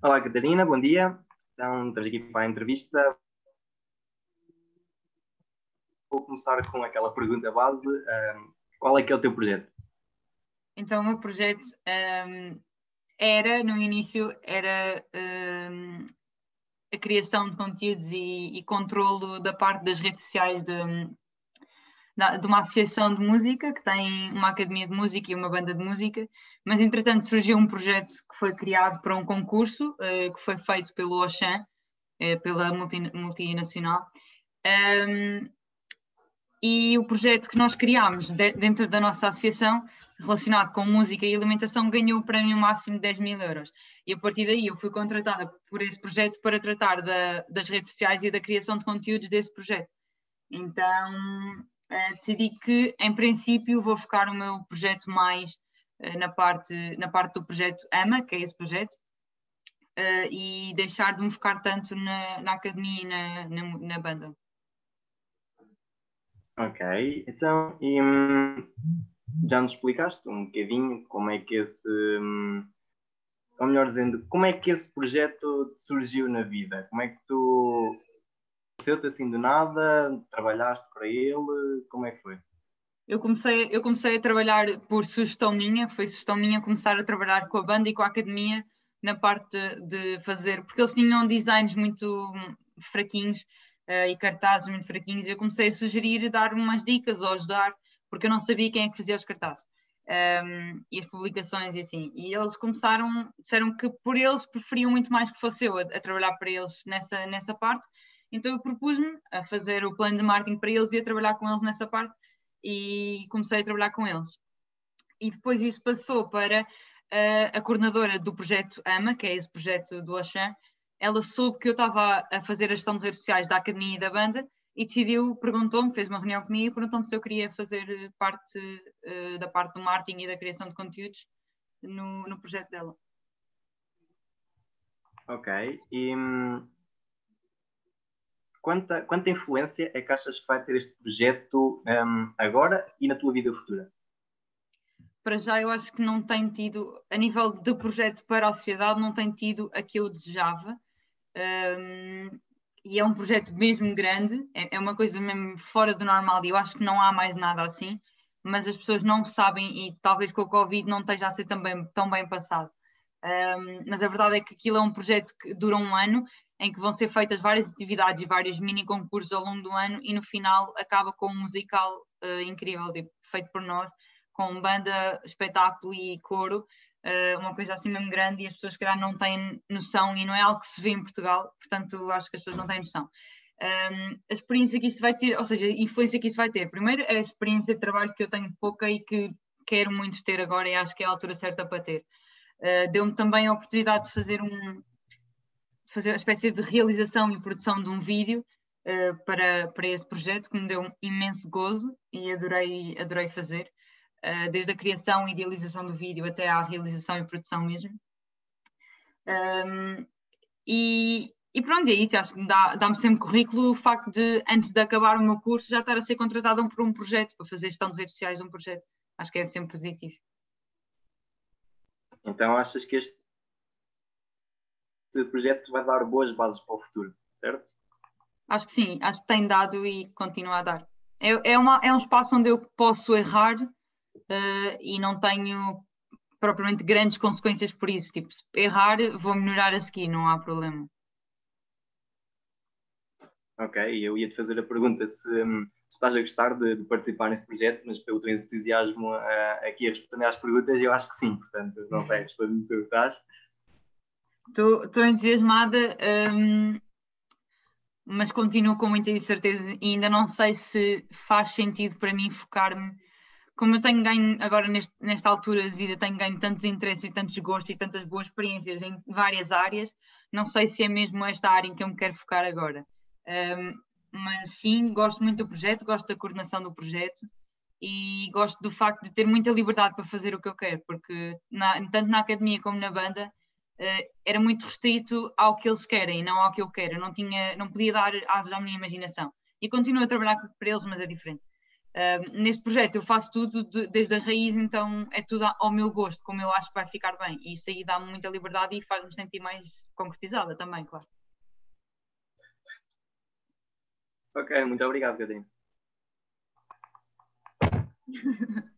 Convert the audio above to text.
Olá, Catarina, bom dia. Então, estamos aqui para a entrevista. Vou começar com aquela pergunta base. Um, qual é que é o teu projeto? Então, o meu projeto um, era, no início, era um, a criação de conteúdos e, e controlo da parte das redes sociais de, de uma associação de música que tem uma academia de música e uma banda de música, mas entretanto surgiu um projeto que foi criado para um concurso uh, que foi feito pelo Oxan, uh, pela multi, multinacional. Um, e o projeto que nós criámos de, dentro da nossa associação, relacionado com música e alimentação, ganhou o prémio máximo de 10 mil euros. E a partir daí eu fui contratada por esse projeto para tratar da, das redes sociais e da criação de conteúdos desse projeto. Então, uh, decidi que, em princípio, vou focar o meu projeto mais uh, na, parte, na parte do projeto AMA, que é esse projeto, uh, e deixar de me focar tanto na, na academia e na, na, na, banda. Ok, então, e, hum, já nos explicaste um bocadinho como é que esse. Hum, ou melhor dizendo, como é que esse projeto surgiu na vida? Como é que tu Aconteceu-te assim do nada? Trabalhaste para ele? Como é que foi? Eu comecei, eu comecei a trabalhar por sugestão minha, foi sugestão minha começar a trabalhar com a banda e com a academia na parte de fazer, porque eles tinham designs muito fraquinhos uh, e cartazes muito fraquinhos, e eu comecei a sugerir dar umas dicas ou ajudar, porque eu não sabia quem é que fazia os cartazes um, ehm, e as publicações e assim. E eles começaram, disseram que por eles preferiam muito mais que fosse eu a, a trabalhar para eles nessa, nessa parte, então eu propus-me a fazer o plano de marketing para eles e a trabalhar com eles nessa parte e comecei a trabalhar com eles. E depois isso passou para uh, a coordenadora do projeto AMA, que é esse projeto do Oxan, ela soube que eu estava a fazer a gestão de redes sociais da academia e da banda e decidiu, perguntou-me, fez uma reunião comigo e perguntou-me se eu queria fazer parte uh, da parte do marketing e da criação de conteúdos no, no projeto dela. Ok, e hum, quanta, quanta influência é que achas que vai ter este projeto um, agora e na tua vida futura? Para já, eu acho que não tem tido, a nível de projeto para a sociedade, não tem tido a que eu desejava. Um, e é um projeto mesmo grande, é, é, uma coisa mesmo fora do normal, e eu acho que não há mais nada assim, mas as pessoas não sabem e talvez com o Covid não esteja a ser também, tão bem passado. Um, mas a verdade é que aquilo é um projeto que dura um ano em que vão ser feitas várias atividades e vários mini concursos ao longo do ano e no final acaba com um musical uh, incrível, tipo, feito por nós, com banda, espetáculo e coro, uh, uma coisa assim mesmo grande e as pessoas que não têm noção e não é algo que se vê em Portugal, portanto acho que as pessoas não têm noção. Um, ehm, a experiência que isso vai ter, ou seja, a influência que isso vai ter. Primeiro, a experiência de trabalho que eu tenho pouca e que quero muito ter agora e acho que é a altura certa para ter. Uh, Deu-me também a oportunidade de fazer um, fazer uma espécie de realização e produção de um vídeo uh, para, para esse projeto que me deu um imenso gozo e adorei, adorei fazer, uh, desde a criação e idealização do vídeo até à realização e produção mesmo. Um, e, e pronto, é isso, acho que dá-me dá sempre currículo o facto de, antes de acabar o meu curso, já estar a ser contratada por um projeto, para fazer gestão de redes sociais de um projeto. Acho que é sempre positivo. Então achas que este este projeto vai dar boas bases para o futuro, certo? Acho que sim, acho que tem dado e continua a dar. É, é, uma, é um espaço onde eu posso errar uh, e não tenho propriamente grandes consequências por isso. Tipo, se errar, vou melhorar a seguir, não há problema. Ok, eu ia te fazer a pergunta se, um, se estás a gostar de, de, participar neste projeto, mas pelo teu entusiasmo uh, aqui a responder às perguntas, eu acho que sim, portanto, não sei, responde-me tu estás. Estou entusiasmada, um, mas continuo com muita incerteza e ainda não sei se faz sentido para mim focar-me. Como eu tenho ganho agora neste, nesta altura de vida, tenho ganho tantos interesses e tantos gostos e tantas boas experiências em várias áreas, não sei se é mesmo esta área em que eu me quero focar agora. Um, mas sim, gosto muito do projeto, gosto da coordenação do projeto e gosto do facto de ter muita liberdade para fazer o que eu quero, porque na, tanto na academia como na banda uh, era muito restrito ao que eles querem, não ao que eu quero. Eu não, tinha, não podia dar asas à minha imaginação. E continuo a trabalhar para eles, mas é diferente. Uh, neste projeto eu faço tudo de, desde a raiz, então é tudo ao meu gosto, como eu acho que vai ficar bem. E isso aí dá-me muita liberdade e faz-me sentir mais concretizada também, claro. Ok, muito obrigado, Catarina.